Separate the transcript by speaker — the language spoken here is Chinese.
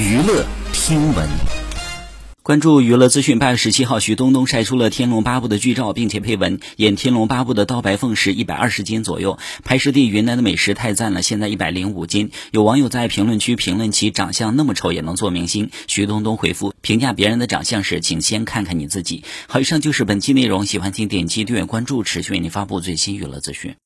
Speaker 1: 娱乐听闻。
Speaker 2: 关注娱乐资讯八月十七号徐冬冬晒出了天龙八部的剧照并且配文演天龙八部的刀白凤是一百二十斤左右拍摄地云南的美食太赞了现在一百零五斤。有网友在评论区评论其长相那么丑也能做明星徐冬冬回复评价别人的长相时请先看看你自己。好以上就是本期内容喜欢请点击订阅关注持续为您发布最新娱乐资讯。